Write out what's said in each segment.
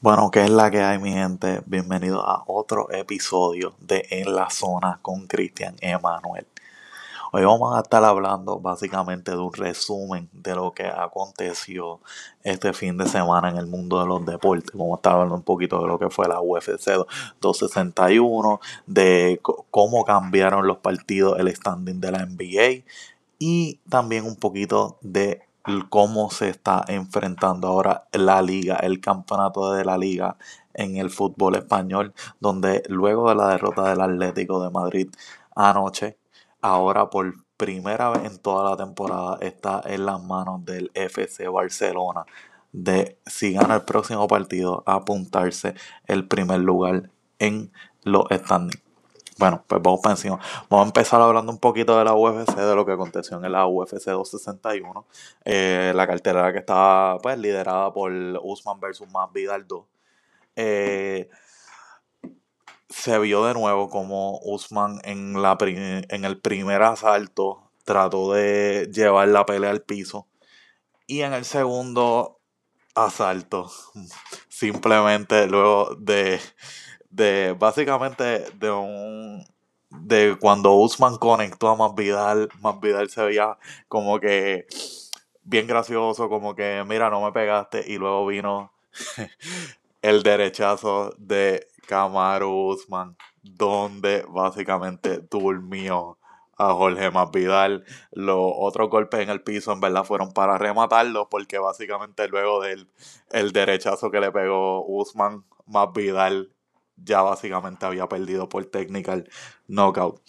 Bueno, ¿qué es la que hay, mi gente? Bienvenido a otro episodio de En la Zona con Cristian Emanuel. Hoy vamos a estar hablando básicamente de un resumen de lo que aconteció este fin de semana en el mundo de los deportes. Vamos a estar hablando un poquito de lo que fue la UFC 261, de cómo cambiaron los partidos, el standing de la NBA y también un poquito de cómo se está enfrentando ahora la liga, el campeonato de la liga en el fútbol español, donde luego de la derrota del Atlético de Madrid anoche, ahora por primera vez en toda la temporada está en las manos del FC Barcelona de si gana el próximo partido apuntarse el primer lugar en los standings. Bueno, pues vamos para encima. Vamos a empezar hablando un poquito de la UFC, de lo que aconteció en la UFC 261. Eh, la cartera que estaba pues liderada por Usman versus Masvidal 2. Eh, se vio de nuevo como Usman en, la en el primer asalto trató de llevar la pelea al piso. Y en el segundo asalto, simplemente luego de de básicamente de un de cuando Usman conectó a Masvidal, Masvidal se veía como que bien gracioso, como que mira, no me pegaste y luego vino el derechazo de Kamaru Usman donde básicamente durmió a Jorge Masvidal. Los otros golpes en el piso en verdad fueron para rematarlo porque básicamente luego del el derechazo que le pegó Usman, Masvidal ya básicamente había perdido por technical knockout.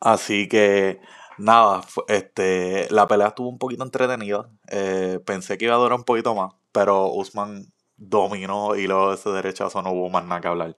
Así que nada, este, la pelea estuvo un poquito entretenida. Eh, pensé que iba a durar un poquito más, pero Usman dominó y luego de ese derechazo no hubo más nada que hablar.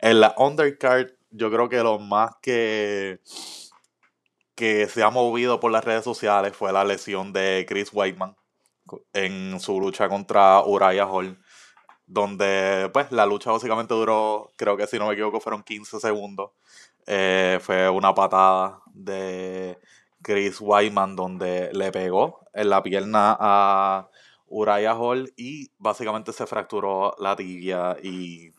En la undercard, yo creo que lo más que, que se ha movido por las redes sociales fue la lesión de Chris Whiteman en su lucha contra Uriah Hall donde pues la lucha básicamente duró, creo que si no me equivoco, fueron 15 segundos. Eh, fue una patada de Chris Wyman donde le pegó en la pierna a Uriah Hall y básicamente se fracturó la tibia y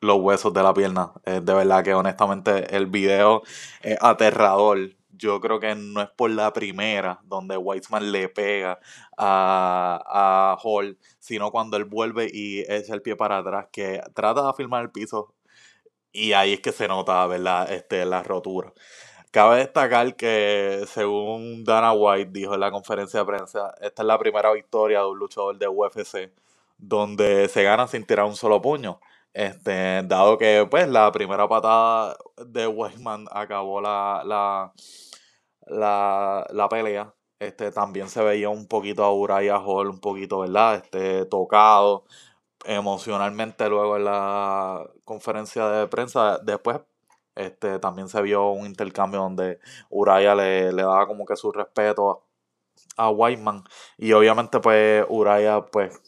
los huesos de la pierna. de verdad que honestamente el video es aterrador yo creo que no es por la primera donde Weissman le pega a, a Hall, sino cuando él vuelve y echa el pie para atrás, que trata de afirmar el piso y ahí es que se nota, ¿verdad? Este, la rotura. Cabe destacar que, según Dana White dijo en la conferencia de prensa, esta es la primera victoria de un luchador de UFC donde se gana sin tirar un solo puño. Este, dado que pues la primera patada de Weissman acabó la, la, la, la pelea. Este, también se veía un poquito a Uriah Hall, un poquito, ¿verdad? Este, tocado emocionalmente luego en la conferencia de prensa. Después, este, también se vio un intercambio donde Uriah le, le daba como que su respeto a, a. Y obviamente, pues, Uriah, pues,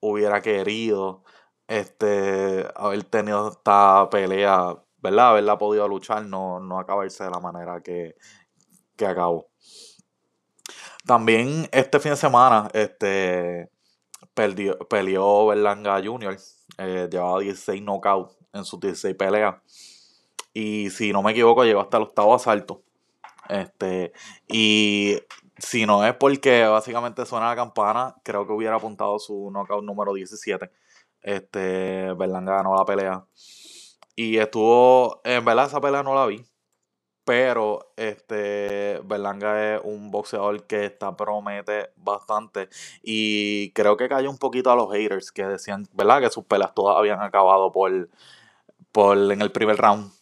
hubiera querido este, haber tenido esta pelea, ¿verdad? Haberla podido luchar, no, no acabarse de la manera que, que acabó. También este fin de semana, este, perdió, peleó Berlanga Jr., eh, llevaba 16 knockouts en sus 16 peleas. Y si no me equivoco, llegó hasta el octavo asalto. Este, y si no es porque básicamente suena la campana, creo que hubiera apuntado su knockout número 17. Este, Berlanga ganó la pelea. Y estuvo, en verdad esa pelea no la vi, pero este Berlanga es un boxeador que está promete bastante. Y creo que cayó un poquito a los haters que decían, ¿verdad? Que sus peleas todas habían acabado por, por en el primer round.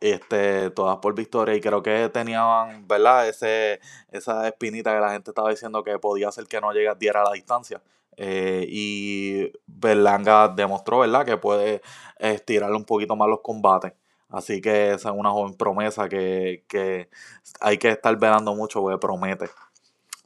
Este, todas por victoria. Y creo que tenían, ¿verdad? Ese, esa espinita que la gente estaba diciendo que podía ser que no llegara, diera la distancia. Eh, y Berlanga demostró, ¿verdad? Que puede estirarle un poquito más los combates. Así que esa es una joven promesa que, hay que estar velando mucho porque promete.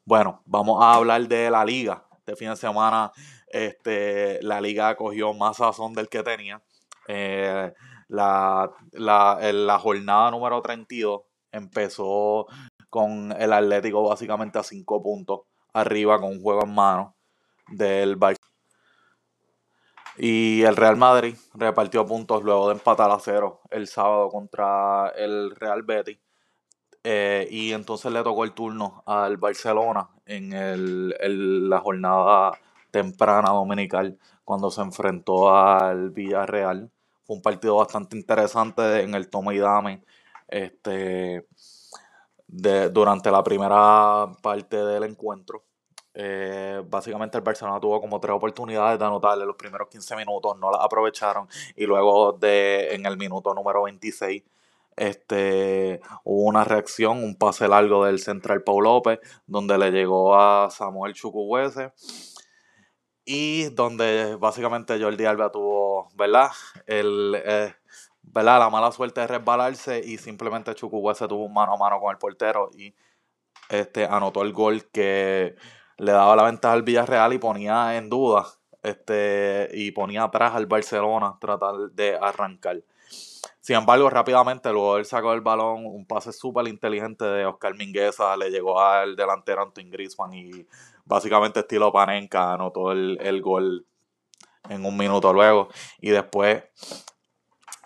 Bueno, vamos a hablar de la liga. Este fin de semana este, la liga cogió más sazón del que tenía. Eh, la, la, jornada número 32 empezó con el Atlético básicamente a 5 puntos arriba con un juego en mano del Barcelona Y el Real Madrid repartió puntos luego de empatar a cero el sábado contra el Real Betis. Eh, y entonces le tocó el turno al Barcelona en el, la jornada temprana dominical cuando se enfrentó al Villarreal. Fue un partido bastante interesante en el toma y dame. Este, de, durante la primera parte del encuentro. Eh, básicamente el Barcelona tuvo como tres oportunidades de anotarle los primeros 15 minutos, no las aprovecharon y luego de en el minuto número 26 este, hubo una reacción, un pase largo del central Paul López, donde le llegó a Samuel Chukwueze y donde básicamente Jordi Alba tuvo, ¿verdad? El, eh, ¿verdad? La mala suerte de resbalarse y simplemente Chukwueze tuvo mano a mano con el portero y este, anotó el gol que le daba la ventaja al Villarreal y ponía en duda este, y ponía atrás al Barcelona tratar de arrancar. Sin embargo, rápidamente, luego él sacó el balón, un pase súper inteligente de Oscar Mingueza, le llegó al delantero Antoine Griezmann y básicamente estilo Panenka anotó el, el gol en un minuto luego. Y después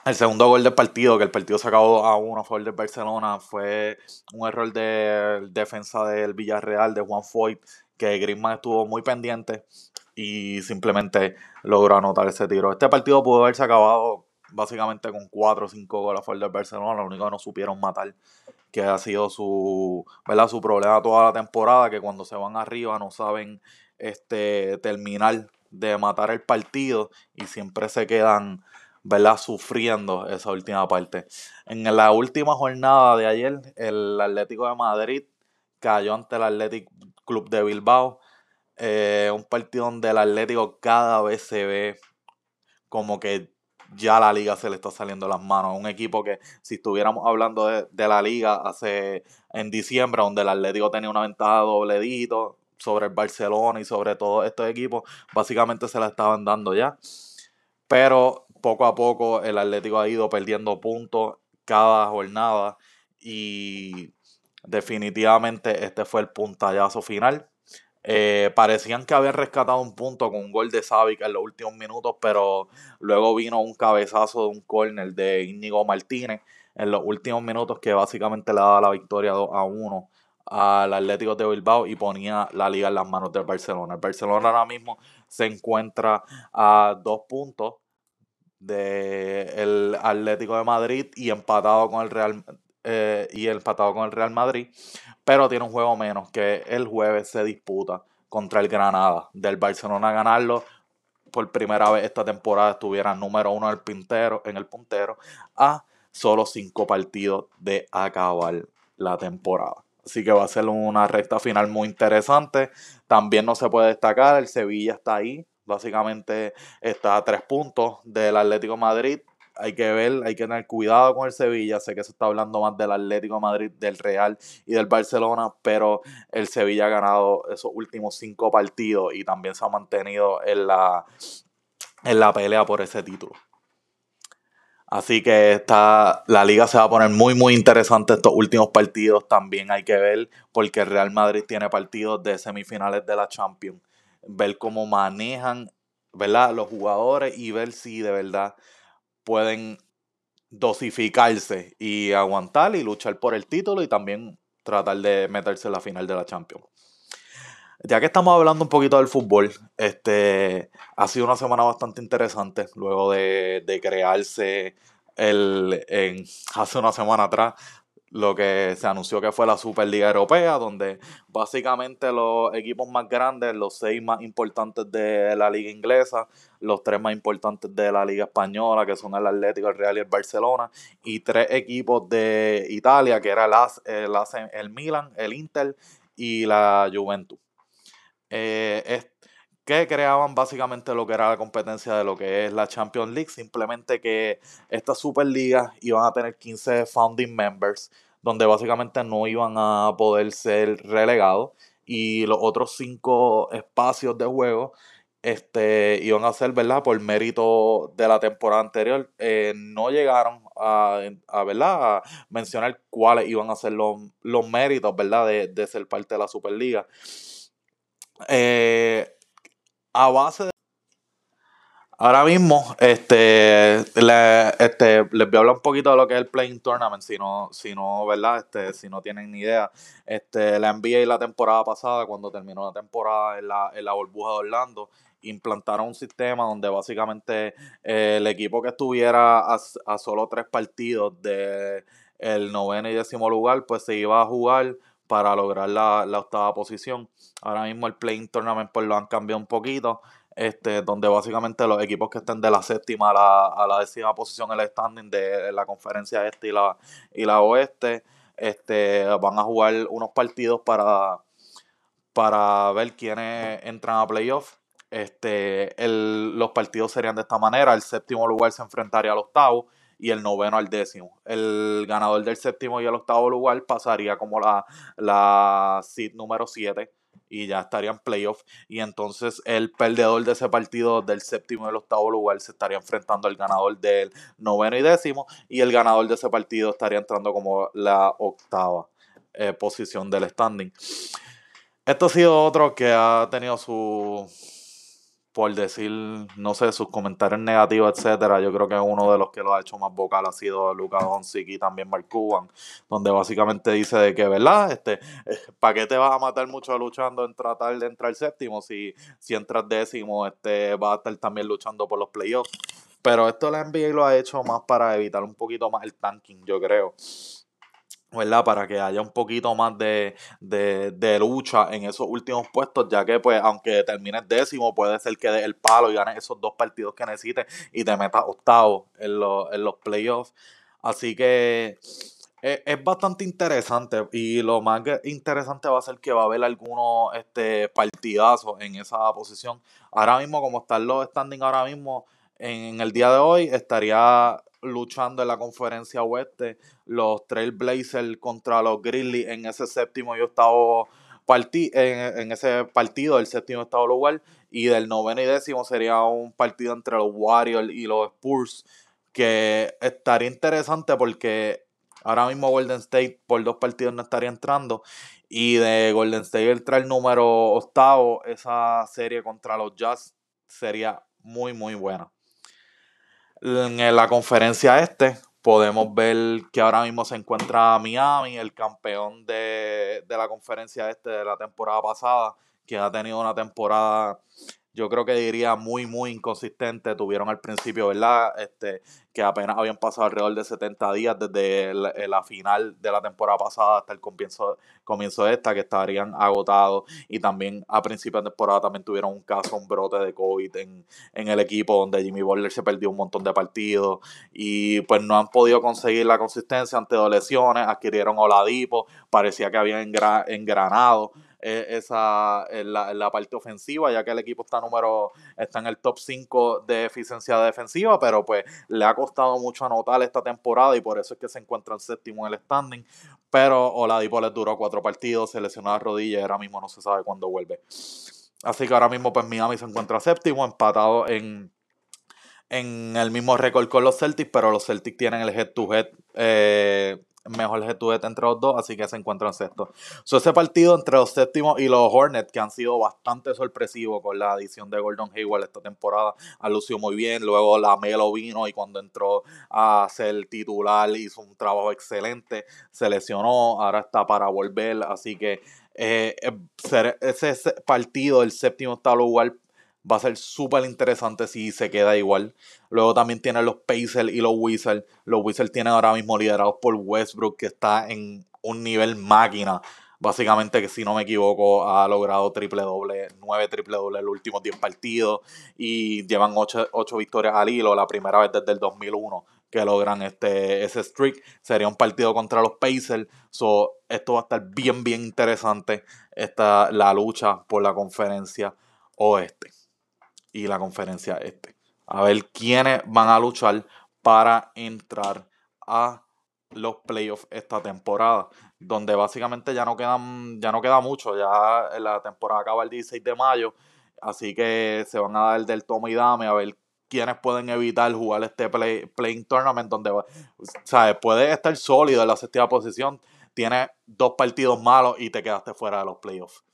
el segundo gol del partido, que el partido se acabó a uno a favor del Barcelona, fue un error de defensa del Villarreal, de Juan Foyt, que Griezmann estuvo muy pendiente y simplemente logró anotar ese tiro. Este partido pudo haberse acabado básicamente con 4 o 5 goles a favor del Barcelona, lo único que no supieron matar, que ha sido su, ¿verdad? su problema toda la temporada, que cuando se van arriba no saben este, terminar de matar el partido y siempre se quedan ¿verdad? Sufriendo esa última parte. En la última jornada de ayer, el Atlético de Madrid cayó ante el Atlético Club de Bilbao. Eh, un partido donde el Atlético cada vez se ve como que ya la liga se le está saliendo las manos. Un equipo que si estuviéramos hablando de, de la liga hace en diciembre, donde el Atlético tenía una ventaja dobledito sobre el Barcelona y sobre todos estos equipos, básicamente se la estaban dando ya. Pero poco a poco el Atlético ha ido perdiendo puntos cada jornada y definitivamente este fue el puntallazo final. Eh, parecían que habían rescatado un punto con un gol de Savic en los últimos minutos, pero luego vino un cabezazo de un córner de Íñigo Martínez en los últimos minutos que básicamente le daba la victoria 2 a 1 al Atlético de Bilbao y ponía la liga en las manos del Barcelona. El Barcelona ahora mismo se encuentra a dos puntos del Atlético de Madrid y empatado con el Real eh, y empatado con el Real Madrid, pero tiene un juego menos que el jueves se disputa contra el Granada. Del Barcelona ganarlo por primera vez esta temporada estuviera número uno en el, pintero, en el puntero a solo cinco partidos de acabar la temporada. Así que va a ser una recta final muy interesante. También no se puede destacar, el Sevilla está ahí, Básicamente está a tres puntos del Atlético Madrid. Hay que ver, hay que tener cuidado con el Sevilla. Sé que se está hablando más del Atlético Madrid, del Real y del Barcelona, pero el Sevilla ha ganado esos últimos cinco partidos y también se ha mantenido en la, en la pelea por ese título. Así que está, la liga se va a poner muy, muy interesante estos últimos partidos. También hay que ver porque el Real Madrid tiene partidos de semifinales de la Champions ver cómo manejan ¿verdad? los jugadores y ver si de verdad pueden dosificarse y aguantar y luchar por el título y también tratar de meterse en la final de la Champions. Ya que estamos hablando un poquito del fútbol, este ha sido una semana bastante interesante luego de, de crearse el, hace una semana atrás lo que se anunció que fue la Superliga Europea, donde básicamente los equipos más grandes, los seis más importantes de la liga inglesa, los tres más importantes de la liga española, que son el Atlético, el Real y el Barcelona, y tres equipos de Italia, que era el, el, Milan, el Inter y la Juventus. Eh, que creaban básicamente lo que era la competencia de lo que es la Champions League, simplemente que estas Superligas iban a tener 15 founding members, donde básicamente no iban a poder ser relegados y los otros cinco espacios de juego este, iban a ser, ¿verdad? Por mérito de la temporada anterior, eh, no llegaron a, a, ¿verdad? a mencionar cuáles iban a ser los, los méritos, ¿verdad? De, de ser parte de la Superliga. Eh, a base de, Ahora mismo, este, este, les voy a hablar un poquito de lo que es el Playing Tournament, si no, si no, ¿verdad? Este, si no tienen ni idea. Este, la NBA la temporada pasada, cuando terminó la temporada en la, en la burbuja de Orlando, implantaron un sistema donde básicamente eh, el equipo que estuviera a, a, solo tres partidos de el noveno y décimo lugar, pues se iba a jugar para lograr la, la octava posición. Ahora mismo el Playing Tournament pues lo han cambiado un poquito este, donde básicamente los equipos que estén de la séptima a la, a la décima posición en el standing de la conferencia este y la, y la oeste, este, van a jugar unos partidos para, para ver quiénes entran a playoff. Este, los partidos serían de esta manera, el séptimo lugar se enfrentaría al octavo y el noveno al décimo. El ganador del séptimo y el octavo lugar pasaría como la, la seed número 7 y ya estarían playoffs. Y entonces el perdedor de ese partido del séptimo y el octavo lugar se estaría enfrentando al ganador del noveno y décimo. Y el ganador de ese partido estaría entrando como la octava eh, posición del standing. Esto ha sido otro que ha tenido su por decir, no sé, sus comentarios negativos, etcétera. Yo creo que uno de los que lo ha hecho más vocal ha sido Lucas Doncic y también Mark Cuban, donde básicamente dice de que, ¿verdad? Este, ¿para qué te vas a matar mucho luchando en tratar de entrar séptimo si, si entras décimo, este, vas a estar también luchando por los playoffs? Pero esto la NBA lo ha hecho más para evitar un poquito más el tanking, yo creo. ¿Verdad? Para que haya un poquito más de, lucha en esos últimos puestos, ya que pues aunque termines décimo, puede ser que des el palo y ganes esos dos partidos que necesites y te metas octavo en, en los playoffs. Así que e, es, bastante interesante y lo más interesante va a ser que va a haber algunos este, partidazos en esa posición. Ahora mismo, como están los standing ahora mismo, en el día de hoy estaría luchando en la conferencia oeste los Trailblazers contra los Grizzlies en ese séptimo y octavo partido, en, ese partido, el séptimo y lugar, y del noveno y décimo sería un partido entre los Warriors y los Spurs, que estaría interesante porque ahora mismo Golden State por dos partidos no estaría entrando, y de Golden State entra el número octavo, esa serie contra los Jazz sería muy, muy buena. En la conferencia este podemos ver que ahora mismo se encuentra Miami, el campeón de, de la conferencia este de la temporada pasada, que ha tenido una temporada yo creo que diría muy, muy inconsistente. Tuvieron al principio, ¿verdad? Este, que apenas habían pasado alrededor de 70 días desde eh, la, final de la temporada pasada hasta el comienzo, comienzo de esta, que estarían agotados. Y también a principios de temporada también tuvieron un caso, un brote de COVID en, en el equipo, donde Jimmy Butler se perdió un montón de partidos. Y pues no han podido conseguir la consistencia ante dos lesiones. Adquirieron Oladipo, parecía que habían engranado esa, en la, parte ofensiva, ya que el equipo está número, está en el top 5 de eficiencia defensiva, pero pues le ha costado mucho anotar esta temporada y por eso es que se encuentra en séptimo en el standing. Pero Oladipo les duró cuatro partidos, se lesionó la rodilla y ahora mismo no se sabe cuándo vuelve. Así que ahora mismo pues Miami se encuentra séptimo, empatado en, en el mismo récord con los Celtics, pero los Celtics tienen el head-to-head eh, mejor head entre los dos, así que se encuentran sexto. So, ese partido entre los séptimos y los Hornets, que han sido bastante sorpresivos con la adición de Gordon Hayward esta temporada, han lucido muy bien. Luego la Melo vino y cuando entró a ser titular hizo un trabajo excelente, se lesionó, ahora está para volver, así que eh, eh, ese partido, el séptimo está lugar va a ser súper interesante si se queda igual. Luego también tienen los Pacers y los Wizards. Los Wizards tienen ahora mismo liderados por Westbrook, que está en un nivel máquina. Básicamente, que si no me equivoco, ha logrado triple doble, nueve triple doble en los últimos 10 partidos y llevan 8, victorias al hilo, la primera vez desde el 2001 que logran este, ese streak. Sería un partido contra los Pacers. So, esto va a estar bien, bien interesante. Esta, la lucha por la conferencia oeste y la conferencia este. A ver quiénes van a luchar para entrar a los playoffs esta temporada. Donde básicamente ya no quedan, ya no queda mucho. Ya la temporada acaba el 16 de mayo. Así que se van a dar del tomo y dame a ver quiénes pueden evitar jugar este play, playing tournament donde o sea, puede estar sólido en la sexta posición. Tiene dos partidos malos y te quedaste fuera de los playoffs.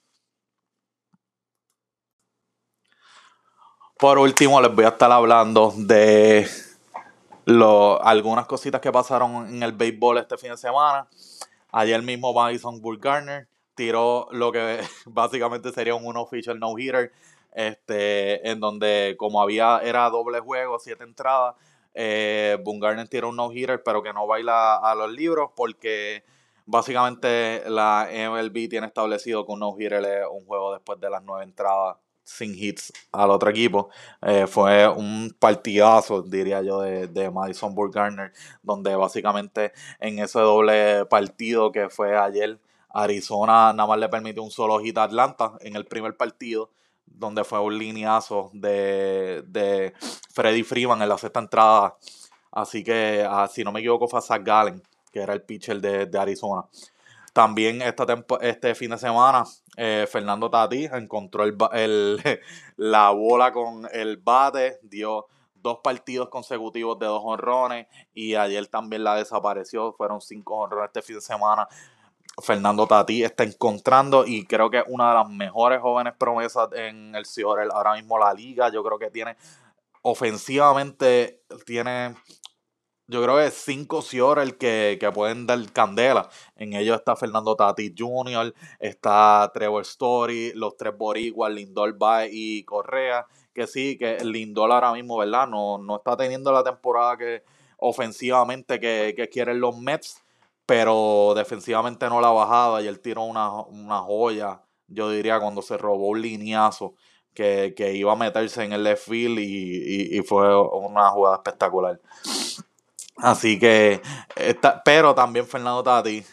Por último, les voy a estar hablando de lo, algunas cositas que pasaron en el béisbol este fin de semana. Ayer mismo Madison Garner tiró lo que básicamente sería un unofficial no-hitter, este, en donde como había, era doble juego, siete entradas, eh, tiró un no-hitter, pero que no baila a los libros porque básicamente la MLB tiene establecido que un no-hitter es un juego después de las nueve entradas sin hits al otro equipo. Eh, fue un partidazo, diría yo, de, de Madison Garner, donde básicamente en ese doble partido que fue ayer, Arizona nada más le permitió un solo hit a Atlanta en el primer partido, donde fue un lineazo de, de Freddy Freeman en la sexta entrada. Así que, ah, si no me equivoco, fue a Zach Gallen, que era el pitcher de, de Arizona. También esta este fin de semana, eh, Fernando Tati encontró el, la bola con el bate, dio dos partidos consecutivos de dos honrones y ayer también la desapareció. Fueron cinco honrones este fin de semana. Fernando Tati está encontrando y creo que es una de las mejores jóvenes promesas en el Ciorel. Ahora mismo la liga, yo creo que tiene ofensivamente, tiene yo creo que cinco el que, que pueden dar candela. En ellos está Fernando Tati Jr., está Trevor Story, los tres boricuas, Lindor Bae y Correa. Que sí, que Lindor ahora mismo, ¿verdad? No, no está teniendo la temporada que ofensivamente que, quieren los Mets, pero defensivamente no la ha bajado y él tiró una, una joya, yo diría, cuando se robó un lineazo. Que, iba a meterse en el left field y, y fue una jugada espectacular. Así que, pero también Fernando Tati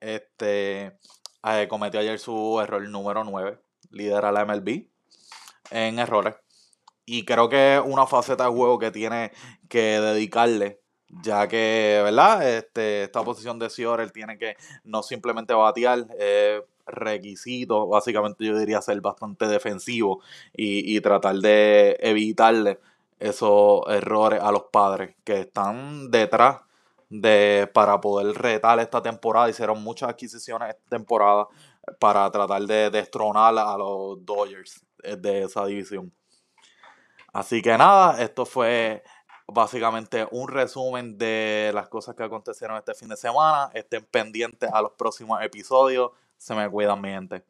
este, eh, cometió ayer su error número 9, lidera la MLB en errores. Y creo que es una faceta de juego que tiene que dedicarle, ya que, ¿verdad? Este, esta posición de Cior, tiene que no simplemente batear, eh, requisito, básicamente yo diría ser bastante defensivo y, y tratar de evitarle esos errores a los padres que están detrás de para poder retar esta temporada. Hicieron muchas adquisiciones esta temporada para tratar de destronar a los Dodgers de esa división. Así que nada, esto fue básicamente un resumen de las cosas que acontecieron este fin de semana. Estén pendientes a los próximos episodios. Se me cuidan mi gente.